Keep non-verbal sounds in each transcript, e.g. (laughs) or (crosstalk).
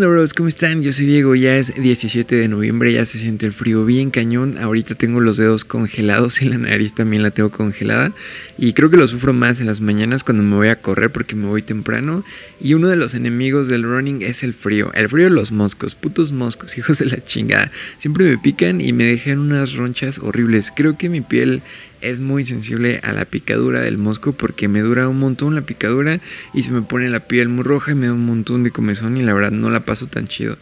¿Qué onda, bros? ¿Cómo están? Yo soy Diego, ya es 17 de noviembre, ya se siente el frío bien cañón. Ahorita tengo los dedos congelados y la nariz también la tengo congelada. Y creo que lo sufro más en las mañanas cuando me voy a correr porque me voy temprano. Y uno de los enemigos del running es el frío. El frío de los moscos, putos moscos, (laughs) hijos de la chingada. Siempre me pican y me dejan unas ronchas horribles. Creo que mi piel es muy sensible a la picadura del mosco porque me dura un montón la picadura y se me pone la piel muy roja y me da un montón de comezón y la verdad no la paso tan chido.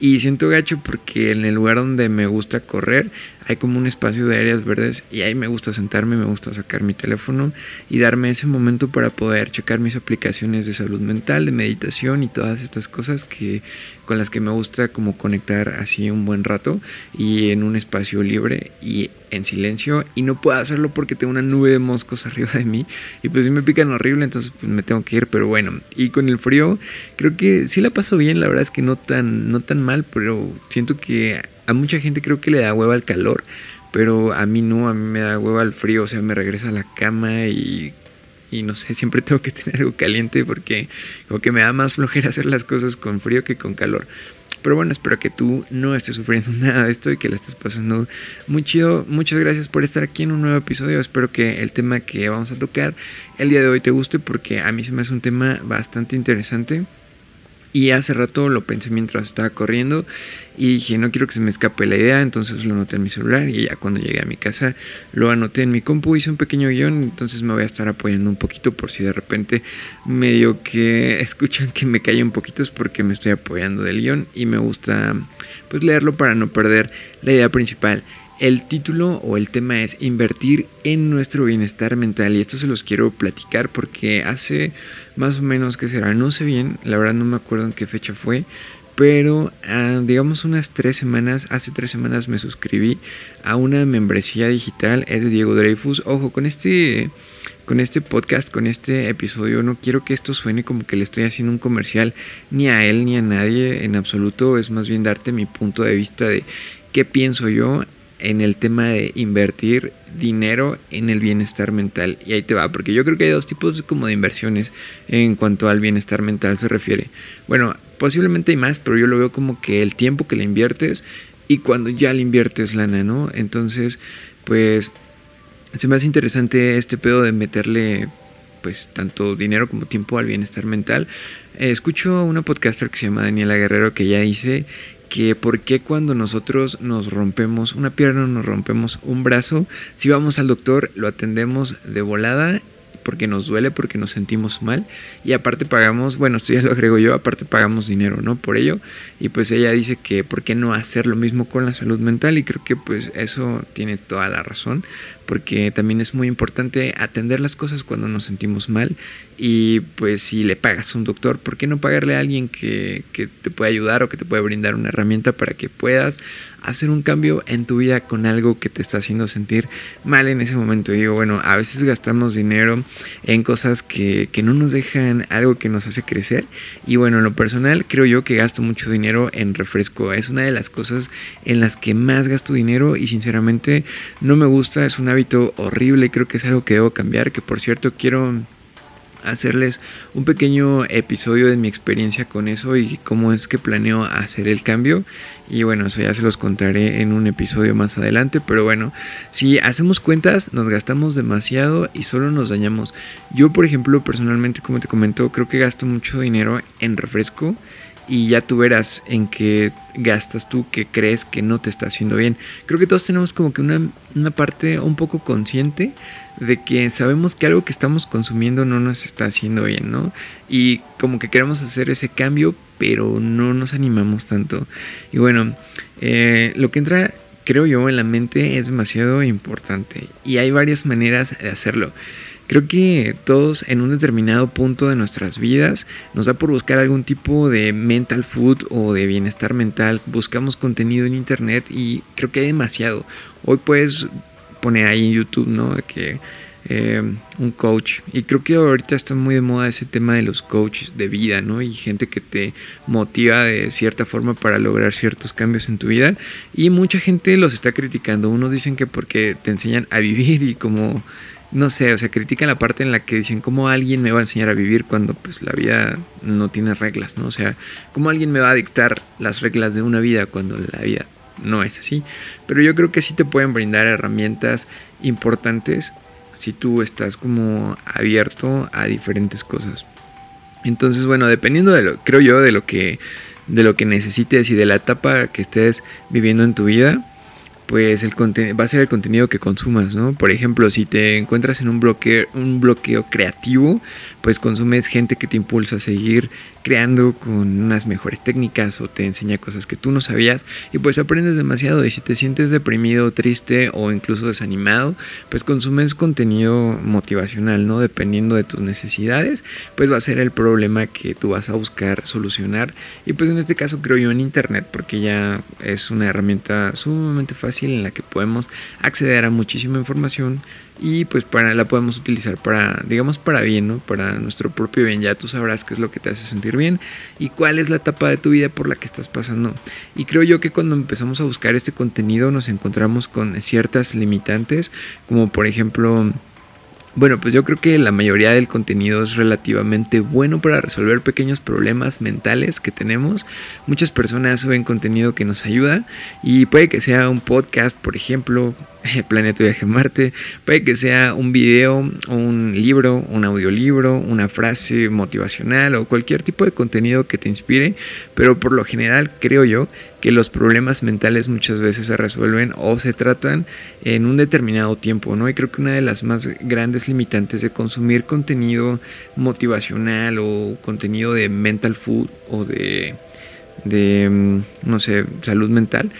Y siento gacho porque en el lugar donde me gusta correr hay como un espacio de áreas verdes y ahí me gusta sentarme, me gusta sacar mi teléfono y darme ese momento para poder checar mis aplicaciones de salud mental, de meditación y todas estas cosas que con las que me gusta como conectar así un buen rato y en un espacio libre y en silencio. Y no puedo hacerlo porque tengo una nube de moscos (laughs) arriba de mí y pues sí me pican horrible entonces pues me tengo que ir pero bueno. Y con el frío creo que sí la paso bien la verdad es que no tan no tan mal pero siento que a mucha gente creo que le da hueva al calor pero a mí no a mí me da hueva al frío o sea me regresa a la cama y y no sé, (laughs) siempre tengo que tener algo caliente porque como que me da más flojera hacer las cosas con frío que con calor. Pero bueno, espero que tú no estés sufriendo (laughs) nada de esto y que la estés pasando muy chido. Muchas gracias por estar aquí en un nuevo episodio. Espero que el tema que vamos a tocar el día de hoy te guste porque a mí se me hace un tema bastante interesante. Y hace rato lo pensé mientras estaba corriendo y dije, no quiero que se me escape la idea, entonces lo anoté en mi celular y ya cuando llegué a mi casa lo anoté en mi compu, hice un pequeño guion, entonces me voy a estar apoyando un poquito por si de repente medio que (laughs) escuchan que me cae un poquito es porque me estoy apoyando del guion y me gusta pues leerlo para no perder la idea principal. El título o el tema es invertir en nuestro bienestar mental y esto se los quiero platicar porque hace más o menos que será, no sé bien, la verdad no me acuerdo en qué fecha fue, pero ah, digamos unas tres semanas, hace tres semanas me suscribí a una membresía digital, es de Diego Dreyfus, ojo, con este con este podcast, con este episodio, no quiero que esto suene como que le estoy haciendo un comercial ni a él ni a nadie en absoluto, es más bien darte mi punto de vista de qué pienso yo en el tema de invertir dinero en el bienestar mental. Y ahí te va, porque yo creo que hay dos tipos como de inversiones en cuanto al bienestar mental se refiere. Bueno, posiblemente hay más, pero yo lo veo como que el tiempo que le inviertes y cuando ya le inviertes lana, ¿no? Entonces, pues se me hace interesante este pedo de meterle pues tanto dinero como tiempo al bienestar mental. escucho a una podcaster que se llama Daniela Guerrero que ya dice que por qué cuando nosotros nos rompemos una pierna nos rompemos un brazo, si vamos al doctor lo atendemos de volada porque nos duele, porque nos sentimos mal y aparte pagamos, bueno, esto ya lo agrego yo, aparte pagamos dinero, ¿no? Por ello y pues ella dice que por qué no hacer lo mismo con la salud mental y creo que pues eso tiene toda la razón porque también es muy importante atender las cosas cuando nos sentimos mal y pues si le pagas a un doctor, ¿por qué no pagarle a alguien que, que te pueda ayudar o que te pueda brindar una herramienta para que puedas hacer un cambio en tu vida con algo que te está haciendo sentir mal en ese momento. Y digo, bueno, a veces gastamos dinero en cosas que, que, no nos dejan algo que nos hace crecer. Y bueno, en lo personal creo yo que gasto mucho dinero en refresco. Es una de las cosas en las que más gasto dinero y sinceramente no me gusta. Es un hábito horrible. Creo que es algo que debo cambiar. Que por cierto quiero hacerles un pequeño episodio de mi experiencia con eso y cómo es que planeo hacer el cambio. Y bueno, eso ya se los contaré en un episodio más adelante. Pero bueno, si hacemos cuentas, nos gastamos demasiado y solo nos dañamos. Yo, por ejemplo, personalmente, como te comento, creo que gasto mucho dinero en refresco y ya tú verás en qué gastas tú que crees que no te está haciendo bien. Creo que todos tenemos como que una, una, parte un poco consciente de que sabemos que algo que estamos consumiendo no nos está haciendo bien, ¿no? Y como que queremos hacer ese cambio, pero no nos animamos tanto. Y bueno, eh, lo que entra, creo yo, en la mente es demasiado importante y hay varias maneras de hacerlo. Creo que todos en un determinado punto de nuestras vidas nos da por buscar algún tipo de mental food o de bienestar mental. Buscamos contenido en internet y creo que hay demasiado. Hoy puedes poner ahí en YouTube, ¿no? Que eh, un coach. Y creo que ahorita está muy de moda ese tema de los coaches de vida, ¿no? Y gente que te motiva de cierta forma para lograr ciertos cambios en tu vida. Y mucha gente los está criticando. Unos dicen que porque te enseñan a vivir y como no sé, o sea, critican la parte en la que dicen cómo alguien me va a enseñar a vivir cuando pues la vida no tiene reglas, ¿no? O sea, cómo alguien me va a dictar las reglas de una vida cuando la vida no es así. Pero yo creo que sí te pueden brindar herramientas importantes si tú estás como abierto a diferentes cosas. Entonces, bueno, dependiendo de lo, creo yo, de lo que, de lo que necesites y de la etapa que estés viviendo en tu vida, pues el va a ser el contenido que consumas, ¿no? Por ejemplo, si te encuentras en un bloqueo, un bloqueo creativo, pues consumes gente que te impulsa a seguir creando con unas mejores técnicas o te enseña cosas que tú no sabías y pues aprendes demasiado y si te sientes deprimido, triste o incluso desanimado, pues consumes contenido motivacional, ¿no? Dependiendo de tus necesidades, pues va a ser el problema que tú vas a buscar solucionar y pues en este caso creo yo en internet porque ya es una herramienta sumamente fácil en la que podemos acceder a muchísima información y pues para la podemos utilizar para digamos para bien no para nuestro propio bien. Ya tú sabrás qué es lo que te hace sentir bien y cuál es la etapa de tu vida por la que estás pasando. Y creo yo que cuando empezamos a buscar este contenido nos encontramos con ciertas limitantes como por ejemplo bueno, pues yo creo que la mayoría del contenido es relativamente bueno para resolver pequeños problemas mentales que tenemos. Muchas personas suben contenido que nos ayuda y puede que sea un podcast, por ejemplo, (laughs) Planeta Viaje Marte, puede que sea un video, un libro, un audiolibro, una frase motivacional o cualquier tipo de contenido que te inspire, pero por lo general creo yo que los problemas mentales muchas veces se resuelven o se tratan en un determinado tiempo, ¿no? Y creo que una de las más grandes limitantes de consumir contenido motivacional o contenido de mental food o de, de mm, no sé, salud mental,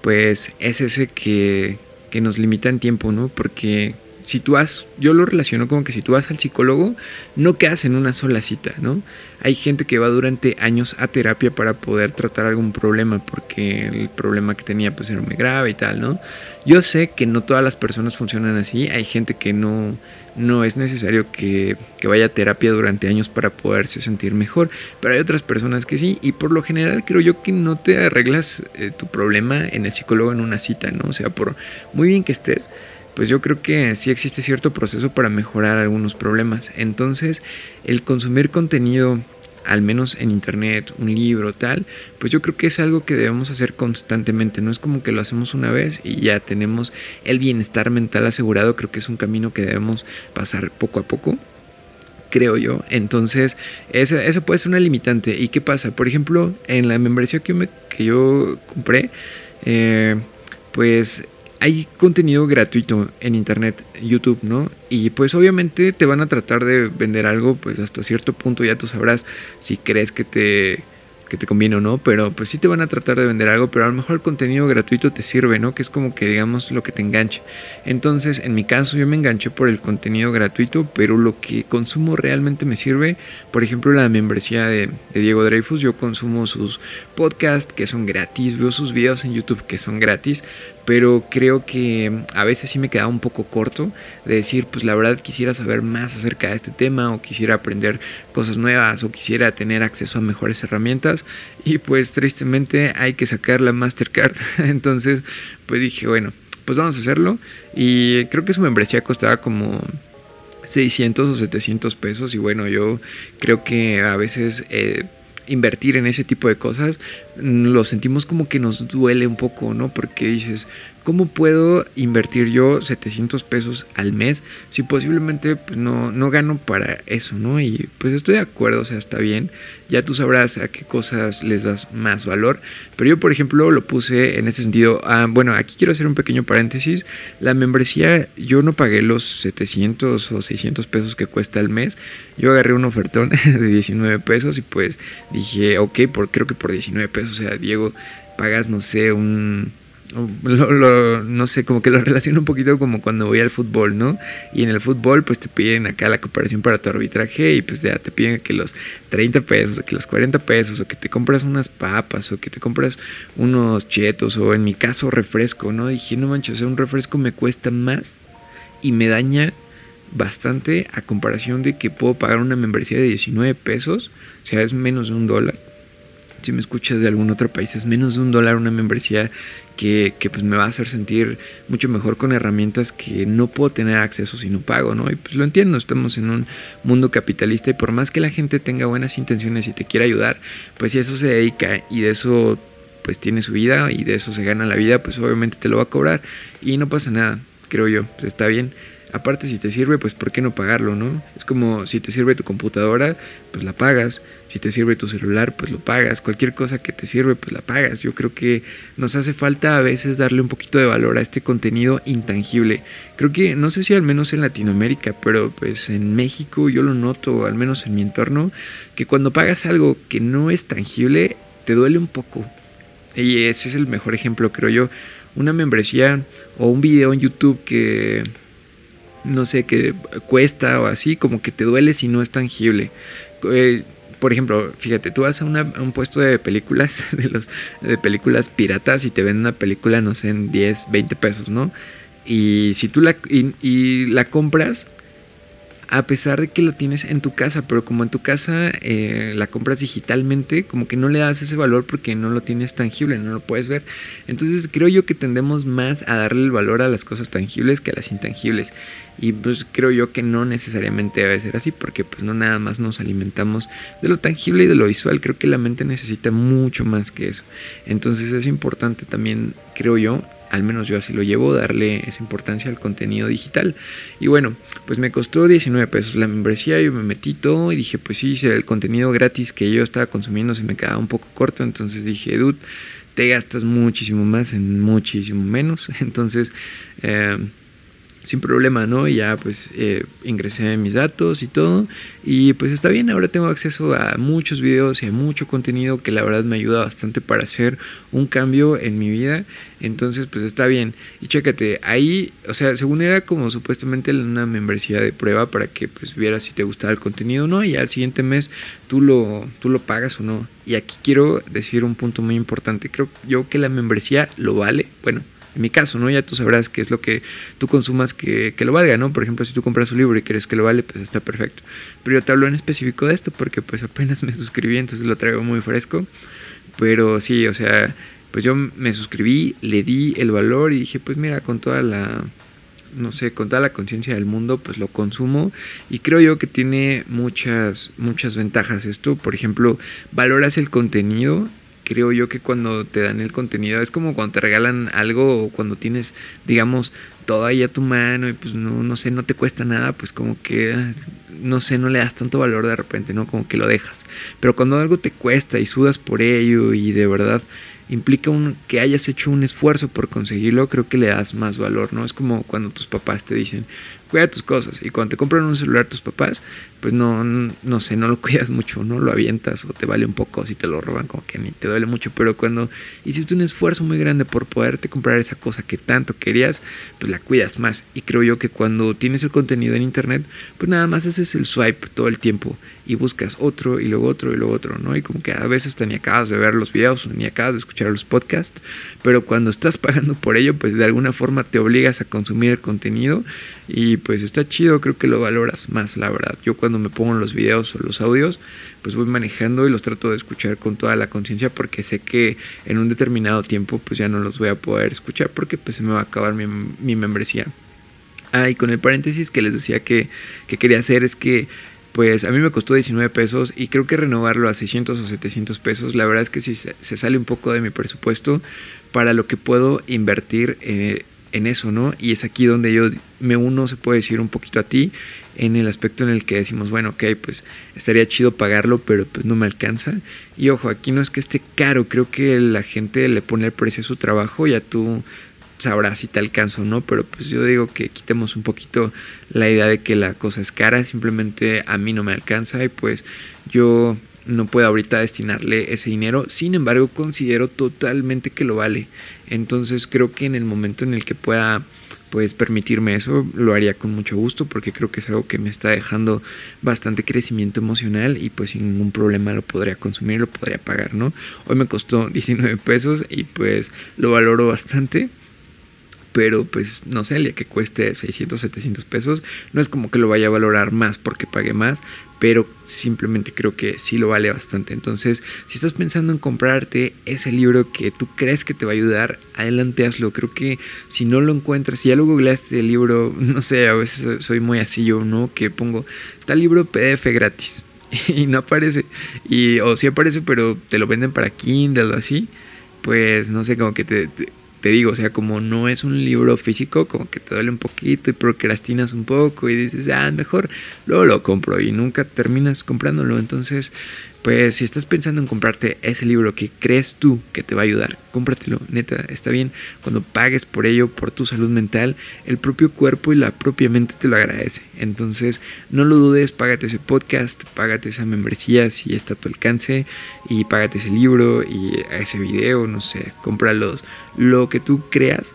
pues es ese que que nos limitan tiempo, ¿no? Porque si tú vas, yo lo relaciono como que si tú vas al psicólogo, no quedas en una sola cita, ¿no? Hay gente que va durante años a terapia para poder tratar algún problema, porque el problema que tenía pues era muy grave y tal, ¿no? Yo sé que no todas las personas funcionan así, hay gente que no, no es necesario que, vaya a terapia durante años para poderse sentir mejor, pero hay otras personas que sí, y por lo general creo yo que no te arreglas eh, tu problema en el psicólogo en una cita, ¿no? O sea, por muy bien que estés, pues yo creo que sí existe cierto proceso para mejorar algunos problemas. Entonces, el consumir contenido al menos en internet, un libro, tal, pues yo creo que es algo que debemos hacer constantemente, no es como que lo hacemos una vez y ya tenemos el bienestar mental asegurado, creo que es un camino que debemos pasar poco a poco creo yo. Entonces, eso, puede ser una limitante. ¿Y qué pasa? Por ejemplo, en la membresía que, me, que yo compré, eh, pues hay contenido gratuito en internet, YouTube, ¿no? Y pues obviamente te van a tratar de vender algo, pues hasta cierto punto ya tú sabrás si crees que te que te conviene o no, pero pues sí te van a tratar de vender algo, pero a lo mejor el contenido gratuito te sirve, ¿no? Que es como que digamos lo que te enganche. Entonces, en mi caso yo me enganché por el contenido gratuito, pero lo que consumo realmente me sirve, por ejemplo, la membresía de, Diego Dreyfus, yo consumo sus podcasts que son gratis, veo sus videos en YouTube que son gratis, pero creo que a veces sí me quedaba un poco corto de decir, pues la verdad quisiera saber más acerca de este tema o quisiera aprender cosas nuevas o quisiera tener acceso a mejores herramientas y pues tristemente hay que sacar la Mastercard. (laughs) Entonces pues dije, bueno, pues vamos a hacerlo y creo que su membresía costaba como 600 o 700 pesos y bueno, yo creo que a veces... Eh, invertir en ese tipo de cosas, lo sentimos como que nos duele un poco, ¿no? Porque dices, ¿cómo puedo invertir yo 700 pesos al mes si posiblemente pues, no, no gano para eso, ¿no? Y pues estoy de acuerdo, o sea, está bien, ya tú sabrás a qué cosas les das más valor, pero yo por ejemplo lo puse en ese sentido, ah, bueno, aquí quiero hacer un pequeño paréntesis, la membresía yo no pagué los 700 o 600 pesos que cuesta al mes, yo agarré un ofertón (laughs) de 19 pesos y pues dije, ok, por, creo que por 19 pesos, o sea, Diego, pagas, no sé, un lo, no sé, como que lo (laughs) relaciono un poquito como cuando voy al fútbol, ¿no? Y en el fútbol pues te piden acá la cooperación para tu arbitraje y pues ya te piden que los 30 pesos, o que los 40 pesos, o que te compras unas papas, o que te compras unos chetos, o en mi caso refresco, ¿no? Dije, no manches, o sea, un refresco me cuesta más y me daña bastante a comparación de que puedo pagar una membresía de 19 pesos, o sea, es menos de un dólar si me escuchas de algún otro país, es menos de un dólar una membresía que, pues me va a hacer sentir mucho mejor con herramientas que no puedo tener acceso si no pago, ¿no? Y pues lo entiendo, estamos en un mundo capitalista y por más que la gente tenga buenas intenciones y te quiera ayudar, pues si eso se dedica y de eso pues tiene su vida y de eso se gana la vida, pues obviamente te lo va a cobrar y no pasa nada, creo yo, pues está bien. Aparte, si te sirve, pues ¿por qué no pagarlo, no? Es como si te sirve tu computadora, pues la pagas. Si te sirve tu celular, pues lo pagas. Cualquier cosa que te sirve, pues la pagas. Yo creo que nos hace falta a veces darle un poquito de valor a este contenido intangible. Creo que, no sé si al menos en Latinoamérica, pero pues en México yo lo noto, al menos en mi entorno, que cuando pagas algo que no es tangible, te duele un poco. Y ese es el mejor ejemplo, creo yo. Una membresía o un video en YouTube que no sé, que cuesta o así, como que te duele si no es tangible. Eh, por ejemplo, fíjate, tú vas a, un puesto de películas, (laughs) de, los, de películas piratas y te venden una película, no sé, en 10, 20 pesos, ¿no? Y si tú la, y la compras, a pesar de que lo tienes en tu casa, pero como en tu casa eh, la compras digitalmente, como que no le das ese valor porque no lo tienes tangible, no lo puedes ver. Entonces creo yo que tendemos más a darle el valor a las cosas tangibles que a las intangibles. Y pues creo yo que no necesariamente debe ser así, porque pues no nada más nos alimentamos de lo tangible y de lo visual, creo que la mente necesita mucho más que eso. Entonces es importante también, creo yo, al menos yo así lo llevo, darle esa importancia al contenido digital. Y bueno, pues me costó 19 pesos la membresía, yo me metí todo y dije, pues sí, el contenido gratis que yo estaba consumiendo se me quedaba un poco corto, entonces dije, dude, te gastas muchísimo más en muchísimo menos. (laughs) Entonces, eh, sin problema, ¿no? Y ya pues eh, ingresé mis datos y todo. Y pues está bien, ahora tengo acceso a muchos videos y a mucho contenido que la verdad me ayuda bastante para hacer un cambio en mi vida. Entonces pues está bien. Y chécate, ahí, o sea, según era como supuestamente una membresía de prueba para que pues vieras si te gustaba el contenido o no. Y al siguiente mes tú lo, tú lo pagas o no. Y aquí quiero decir un punto muy importante. Creo yo que la membresía lo vale. Bueno en mi caso, ¿no? Ya tú sabrás qué es lo que tú consumas que, que, lo valga, ¿no? Por ejemplo, si tú compras un libro y crees que lo vale, pues está perfecto. Pero yo te hablo en específico de esto porque pues apenas me suscribí, entonces lo traigo muy fresco. Pero sí, o sea, pues yo me suscribí, le di el valor y dije, pues mira, con toda la, no sé, con toda la conciencia del mundo, pues lo consumo y creo yo que tiene muchas, muchas ventajas esto. Por ejemplo, valoras el contenido creo yo que cuando te dan el contenido es como cuando te regalan algo o cuando tienes, digamos, todo ahí a tu mano y pues no, no sé, no te cuesta nada, pues como que, no sé, no le das tanto valor de repente, ¿no? Como que lo dejas. Pero cuando algo te cuesta y sudas por ello y de verdad implica un, que hayas hecho un esfuerzo por conseguirlo, creo que le das más valor, ¿no? Es como cuando tus papás te dicen, cuida tus cosas. Y cuando te compran un celular tus papás, pues no, no sé, no lo cuidas mucho, no lo avientas o te vale un poco si te lo roban, como que ni te duele mucho. Pero cuando hiciste un esfuerzo muy grande por poderte comprar esa cosa que tanto querías, pues la cuidas más. Y creo yo que cuando tienes el contenido en internet, pues nada más haces el swipe todo el tiempo y buscas otro y luego otro y luego otro, ¿no? Y como que a veces ni acabas de ver los videos ni acabas de escuchar los podcasts, pero cuando estás (laughs) pagando por ello, pues de alguna forma te obligas a consumir el contenido y pues está chido, creo que lo valoras más, la verdad. Yo cuando me pongo los videos o los audios, pues voy manejando y los trato de escuchar con toda la conciencia porque sé que en un determinado tiempo pues ya no los voy a poder escuchar porque pues se me va a acabar mi, mi membresía. Ah, y con el paréntesis que les decía que, que quería hacer es que pues a mí me costó 19 pesos y creo que renovarlo a 600 o 700 pesos, la verdad es que sí se, sale un poco de mi presupuesto para lo que puedo invertir eh, en eso, ¿no? Y es aquí donde yo me uno, se puede decir, un poquito a ti, en el aspecto en el que decimos, bueno, ok, pues estaría chido pagarlo, pero pues no me alcanza. Y ojo, aquí no es que esté caro, creo que la gente le pone el precio a su trabajo, ya tú sabrás si te alcanza o no, pero pues yo digo que quitemos un poquito la idea de que la cosa es cara, simplemente a mí no me alcanza y pues yo no puedo ahorita destinarle ese dinero, sin embargo considero totalmente que lo vale. Entonces creo que en el momento en el que pueda pues permitirme eso, lo haría con mucho gusto porque creo que es algo que me está dejando bastante crecimiento emocional y pues sin ningún problema lo podría consumir, lo podría pagar, ¿no? Hoy me costó 19 pesos y pues lo valoro bastante. Pero pues no sé, el que cueste 600, 700 pesos, no es como que lo vaya a valorar más porque pague más, pero simplemente creo que sí lo vale bastante. Entonces, si estás pensando en comprarte ese libro que tú crees que te va a ayudar, adelante hazlo. Creo que si no lo encuentras, si ya lo googleaste el libro, (laughs) no sé, a veces soy muy así yo, ¿no? Que pongo tal libro PDF gratis (laughs) y no aparece. Y, o sí aparece, pero te lo venden para Kindle o así. Pues no sé, como que te digo, o sea, como no es un libro físico, como que te duele un poquito y procrastinas un poco y dices, ah, mejor luego lo compro y nunca terminas comprándolo. Entonces, pues si estás pensando en comprarte ese libro que crees tú que te va a ayudar, cómpratelo, neta, está bien. Cuando pagues por ello, por tu salud mental, el propio cuerpo y la propia mente te lo agradece. Entonces, no lo dudes, págate ese podcast, págate esa membresía si está a tu alcance y págate ese libro y ese video, no sé, cómpralos, lo que tú creas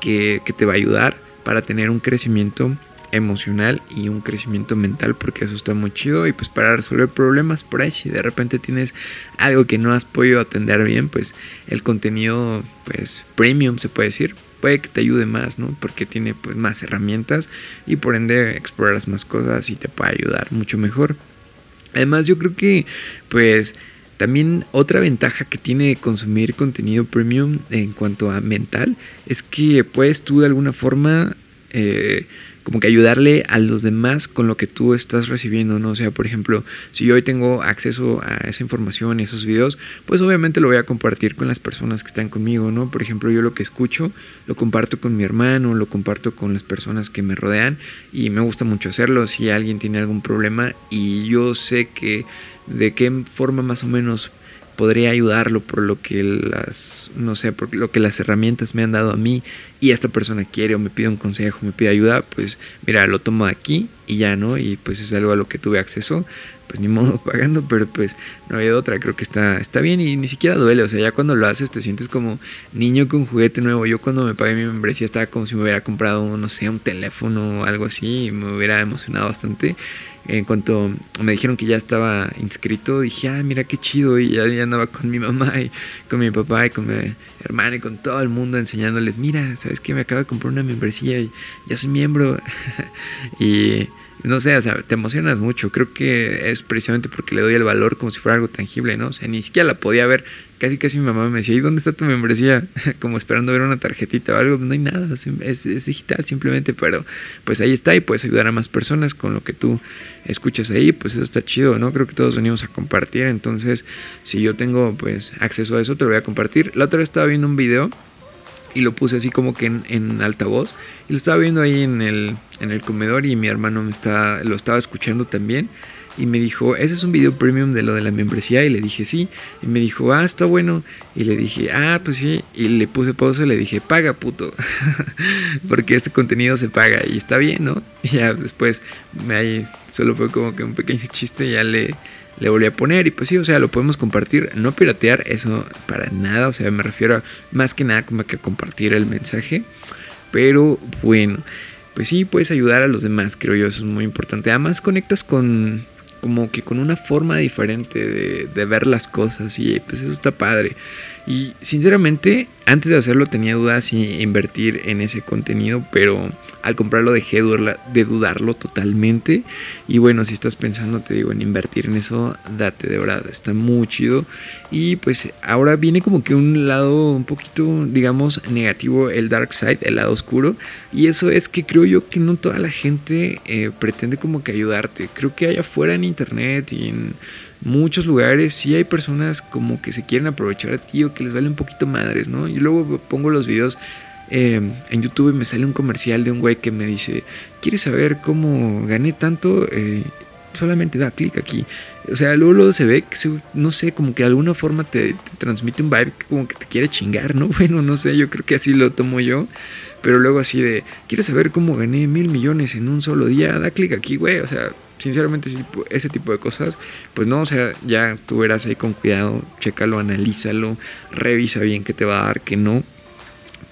que, que te va a ayudar para tener un crecimiento emocional y un crecimiento mental porque eso está muy chido. Y pues para resolver problemas por ahí si de repente tienes algo que no has podido atender bien pues el contenido pues premium se puede decir puede que te ayude más no porque tiene pues más herramientas y por ende exploras más cosas y te puede ayudar mucho mejor. Además yo creo que pues también otra ventaja que tiene consumir contenido premium en cuanto a mental es que puedes tú de alguna forma eh, como que ayudarle a los demás con lo que tú estás recibiendo, ¿no? O sea, por ejemplo, si yo hoy tengo acceso a esa información y esos videos, pues obviamente lo voy a compartir con las personas que están conmigo, ¿no? Por ejemplo, yo lo que escucho lo comparto con mi hermano, lo comparto con las personas que me rodean y me gusta mucho hacerlo si alguien tiene algún problema y yo sé que de qué forma más o menos podría ayudarlo por lo que las, no sé, por lo que las herramientas me han dado a mí y esta persona quiere o me pide un consejo, me pide ayuda, pues mira, lo tomo aquí y ya, ¿no? Y pues es algo a lo que tuve acceso, pues ni modo (laughs) pagando, pero pues no había otra, creo que está, está bien y ni siquiera duele, o sea, ya cuando lo haces te sientes como niño con juguete nuevo. Yo cuando me pagué mi membresía estaba como si me hubiera comprado, no sé, un teléfono o algo así y me hubiera emocionado bastante en cuanto me dijeron que ya estaba inscrito, dije, ah, mira qué chido. Y ya, andaba con mi mamá y con mi papá y con mi hermana y con todo el mundo enseñándoles, mira, ¿sabes qué? Me acabo de comprar una membresía y ya soy miembro. (laughs) y no sé, o sea, te emocionas mucho. Creo que es precisamente porque le doy el valor como si fuera algo tangible, ¿no? O sea, ni siquiera la podía ver. Casi, casi mi mamá me decía, ¿y dónde está tu membresía? (laughs) como esperando ver una tarjetita o algo. No hay nada, es, es, digital simplemente, pero pues ahí está y puedes ayudar a más personas con lo que tú escuchas ahí. Pues eso está chido, ¿no? Creo que todos venimos a compartir. Entonces, si yo tengo pues acceso a eso, te lo voy a compartir. La otra vez estaba viendo un video y lo puse así como que en, en altavoz. Y lo estaba viendo ahí en el, en el comedor y mi hermano me está, lo estaba escuchando también. Y me dijo, ese es un video premium de lo de la membresía y le dije sí y me dijo, ah, está bueno y le dije, ah, pues sí y le puse pausa y le dije, paga puto (laughs) porque este contenido se paga y está bien, ¿no? Y ya después me ahí solo fue como que un pequeño chiste ya le le volví a poner y pues sí, o sea, lo podemos compartir, no piratear, eso para nada, o sea, me refiero a más que nada como que compartir el mensaje, pero bueno, pues sí, puedes ayudar a los demás, creo yo, eso es muy importante. Además, conectas con como que con una forma diferente de ver las cosas y pues eso está padre. Y sinceramente, antes de hacerlo tenía dudas si invertir en ese contenido, pero al comprarlo dejé de dudarlo totalmente. Y bueno, si estás pensando, te digo, en invertir en eso, date de verdad, está muy chido. Y pues ahora viene como que un lado un poquito, digamos, negativo, el dark side, el lado oscuro. Y eso es que creo yo que no toda la gente eh, pretende como que ayudarte. Creo que allá afuera en internet y en muchos lugares sí hay personas como que se quieren aprovechar a ti o que les vale un poquito madres, ¿no? Y luego pongo los videos eh, en YouTube y me sale un comercial de un güey que me dice, ¿quieres saber cómo gané tanto? Eh, solamente da clic aquí. O sea, luego, se ve que, no sé, como que de alguna forma te, te, transmite un vibe que como que te quiere chingar, ¿no? (laughs) Bueno, no sé, yo creo que así lo tomo yo. Pero luego así de, ¿quieres saber cómo gané mil millones en un solo día? Da clic aquí, güey. O sea, sinceramente ese tipo de cosas, pues no, o sea, ya tú verás ahí con cuidado, chécalo, analízalo, revisa bien qué te va a dar, qué no.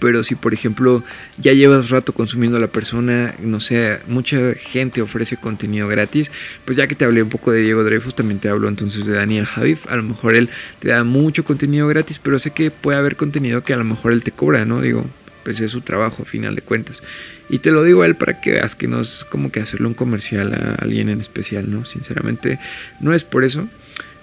Pero si por ejemplo ya llevas rato consumiendo a la persona, no sé, mucha gente ofrece contenido gratis, pues ya que te hablé un poco de Diego Dreyfus, también te hablo entonces de Daniel Javif. A lo mejor él te da mucho contenido gratis, pero sé que puede haber contenido que a lo mejor él te cobra, ¿no? Digo, pues es su trabajo a final de cuentas. Y te lo digo a él para que veas que no es como que hacerle un comercial a alguien en especial, ¿no? Sinceramente, no es por eso.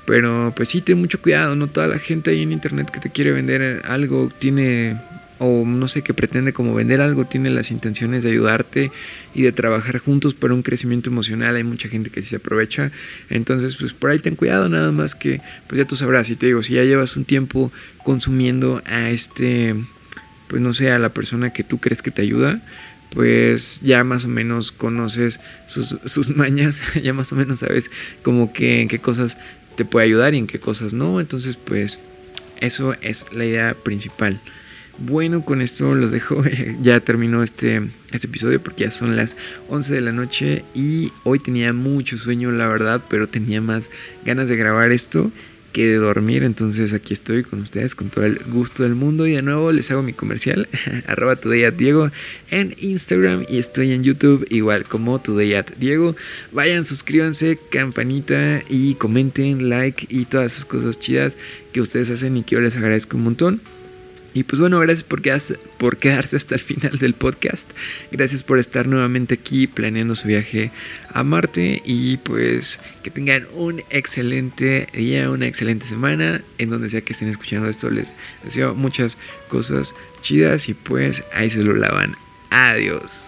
Pero pues sí, ten mucho cuidado, no toda la gente ahí en internet que te quiere vender algo tiene o no sé, que pretende como vender algo, tiene las intenciones de ayudarte y de trabajar juntos para un crecimiento emocional. Hay mucha gente que sí se aprovecha. Entonces, pues por ahí ten cuidado, nada más que, pues ya tú sabrás, si te digo, si ya llevas un tiempo consumiendo a este, pues no sé, a la persona que tú crees que te ayuda, pues ya más o menos conoces sus, (laughs) sus mañas, (laughs) ya más o menos sabes como que en qué cosas te puede ayudar y en qué cosas no. Entonces, pues eso es la idea principal. Bueno, con esto los dejo. (laughs) ya terminó este, este episodio porque ya son las 11 de la noche y hoy tenía mucho sueño, la verdad, pero tenía más ganas de grabar esto que de dormir. Entonces aquí estoy con ustedes con todo el gusto del mundo y de nuevo les hago mi comercial. (laughs) arroba today Diego en Instagram y estoy en YouTube igual como today Diego. Vayan, suscríbanse, campanita y comenten, like y todas esas cosas chidas que ustedes hacen y que yo les agradezco un montón. Y pues bueno, gracias por quedarse, por quedarse hasta el final del podcast. Gracias por estar nuevamente aquí planeando su viaje a Marte. Y pues que tengan un excelente día, una excelente semana. En donde sea que estén escuchando esto, les deseo muchas cosas chidas. Y pues ahí se lo lavan. Adiós.